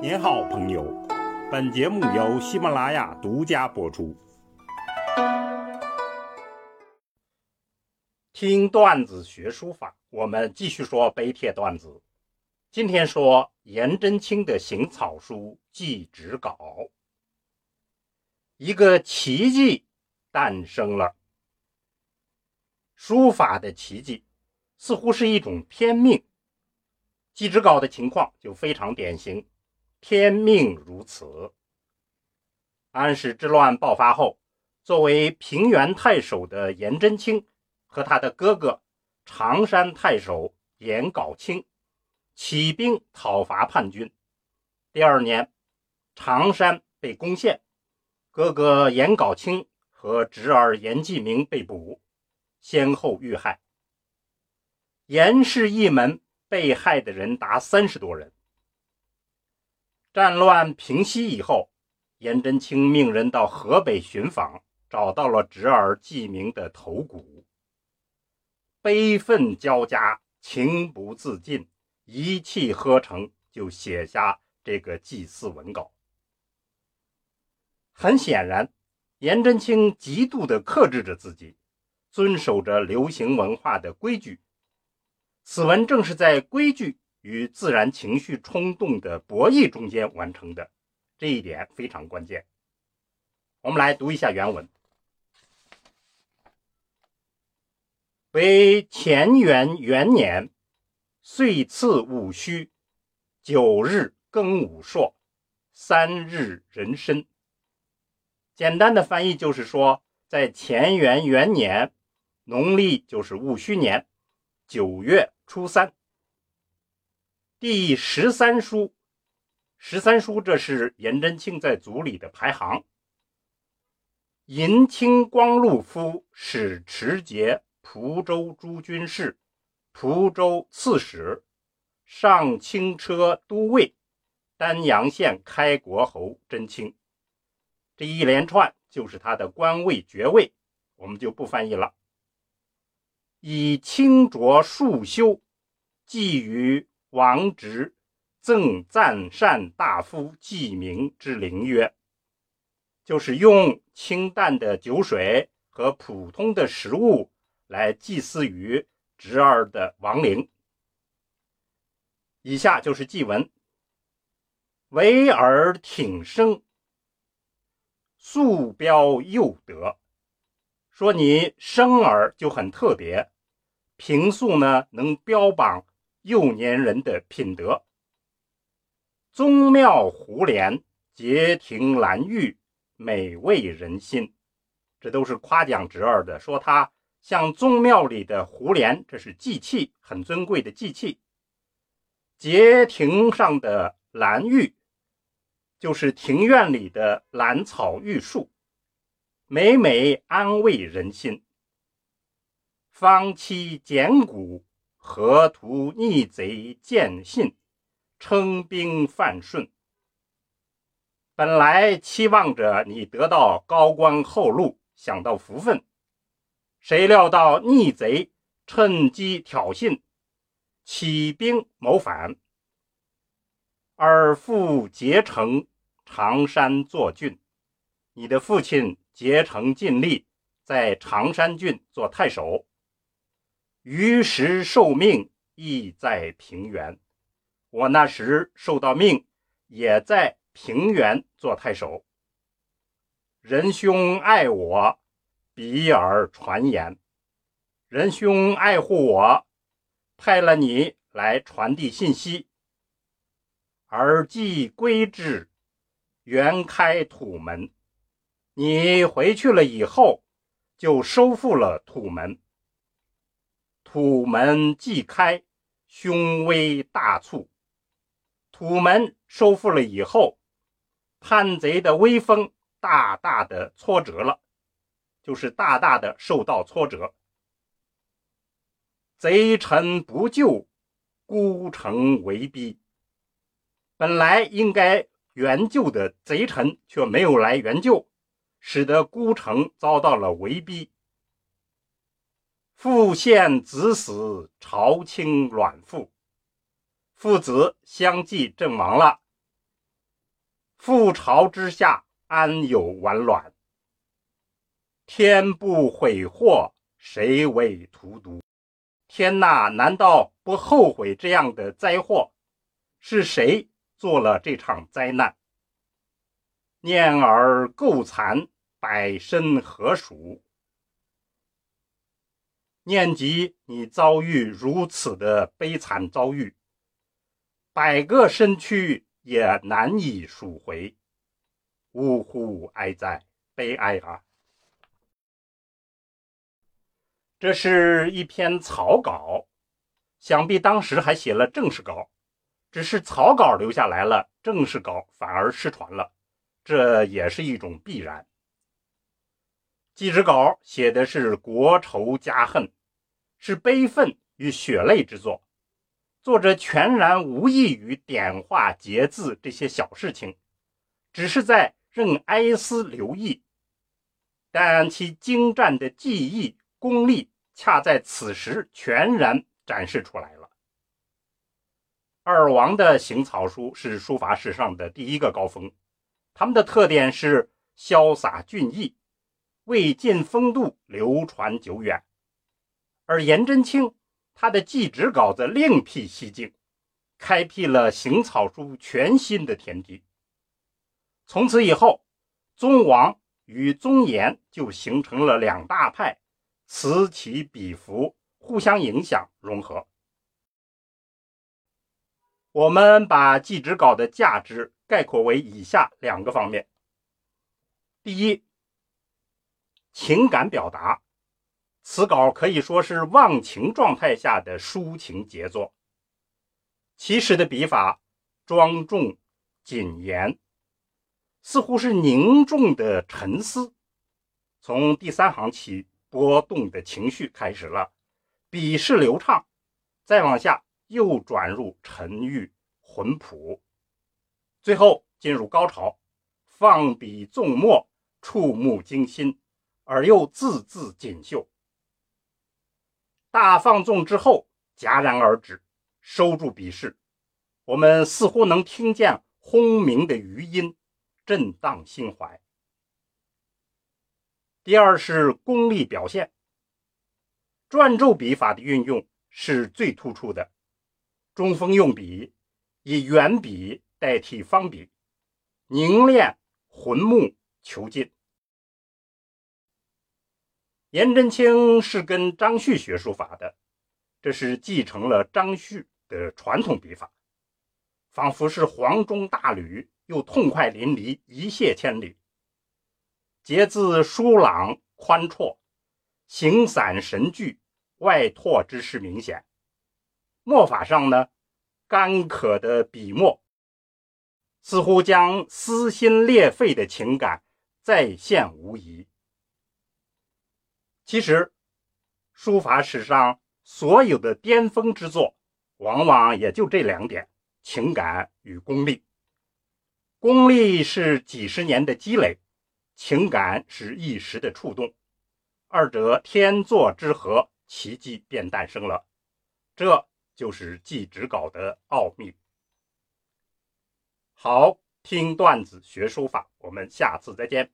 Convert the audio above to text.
您好，朋友。本节目由喜马拉雅独家播出。听段子学书法，我们继续说碑帖段子。今天说颜真卿的行草书祭侄稿，一个奇迹诞生了。书法的奇迹似乎是一种天命，祭侄稿的情况就非常典型。天命如此。安史之乱爆发后，作为平原太守的颜真卿和他的哥哥常山太守颜杲卿起兵讨伐叛军。第二年，常山被攻陷，哥哥颜杲卿和侄儿颜季明被捕，先后遇害。颜氏一门被害的人达三十多人。战乱平息以后，颜真卿命人到河北寻访，找到了侄儿季明的头骨，悲愤交加，情不自禁，一气呵成，就写下这个祭祀文稿。很显然，颜真卿极度的克制着自己，遵守着流行文化的规矩。此文正是在规矩。与自然情绪冲动的博弈中间完成的，这一点非常关键。我们来读一下原文：为乾元元年，岁次戊戌，九日庚午朔，三日壬申。简单的翻译就是说，在乾元元年，农历就是戊戌年九月初三。第十三书，十三书，这是颜真卿在族里的排行。银青光禄夫，使持节蒲州诸军事，蒲州刺史，上清车都尉，丹阳县开国侯真卿。这一连串就是他的官位爵位，我们就不翻译了。以清浊数修，寄于。王直赠赞善大夫季明之灵曰：“就是用清淡的酒水和普通的食物来祭祀于侄儿的亡灵。”以下就是祭文：“唯尔挺生，素标幼德。”说你生儿就很特别，平素呢能标榜。幼年人的品德，宗庙胡莲洁庭兰玉，美味人心。这都是夸奖侄儿的，说他像宗庙里的胡莲，这是祭器，很尊贵的祭器。节亭上的兰玉，就是庭院里的兰草玉树，每每安慰人心。方七简古。河图逆贼见信，称兵犯顺。本来期望着你得到高官厚禄，享到福分，谁料到逆贼趁机挑衅，起兵谋反。而父结成常山作郡，你的父亲结成尽力在常山郡做太守。于时受命亦在平原，我那时受到命，也在平原做太守。仁兄爱我，比尔传言，仁兄爱护我，派了你来传递信息。而既归之，原开土门，你回去了以后，就收复了土门。土门既开，凶威大促。土门收复了以后，叛贼的威风大大的挫折了，就是大大的受到挫折。贼臣不救，孤城为逼。本来应该援救的贼臣却没有来援救，使得孤城遭到了围逼。父献子死，朝清卵父，父子相继阵亡了。覆巢之下，安有完卵？天不悔祸，谁为荼毒？天呐，难道不后悔这样的灾祸？是谁做了这场灾难？念尔垢残，百身何属？念及你遭遇如此的悲惨遭遇，百个身躯也难以赎回。呜呼哀哉，悲哀啊！这是一篇草稿，想必当时还写了正式稿，只是草稿留下来了，正式稿反而失传了，这也是一种必然。祭侄稿写的是国仇家恨，是悲愤与血泪之作，作者全然无意于点画结字这些小事情，只是在任哀思留意，但其精湛的技艺。功力恰在此时全然展示出来了。二王的行草书是书法史上的第一个高峰，他们的特点是潇洒俊逸，魏晋风度流传久远。而颜真卿他的祭侄稿则另辟蹊径，开辟了行草书全新的天地。从此以后，宗王与宗颜就形成了两大派。此起彼伏，互相影响融合。我们把祭侄稿的价值概括为以下两个方面：第一，情感表达，此稿可以说是忘情状态下的抒情杰作。其实的笔法庄重谨严，似乎是凝重的沉思。从第三行起。波动的情绪开始了，笔势流畅，再往下又转入沉郁浑朴，最后进入高潮，放笔纵墨，触目惊心，而又字字锦绣。大放纵之后，戛然而止，收住笔势，我们似乎能听见轰鸣的余音，震荡心怀。第二是功力表现，篆籀笔法的运用是最突出的。中锋用笔，以圆笔代替方笔，凝练浑木遒劲。颜真卿是跟张旭学书法的，这是继承了张旭的传统笔法，仿佛是黄钟大吕，又痛快淋漓，一泻千里。节字疏朗宽绰，形散神聚，外拓之势明显。墨法上呢，干渴的笔墨，似乎将撕心裂肺的情感再现无疑。其实，书法史上所有的巅峰之作，往往也就这两点：情感与功力。功力是几十年的积累。情感是一时的触动，二者天作之合，奇迹便诞生了。这就是祭侄稿的奥秘。好，听段子学书法，我们下次再见。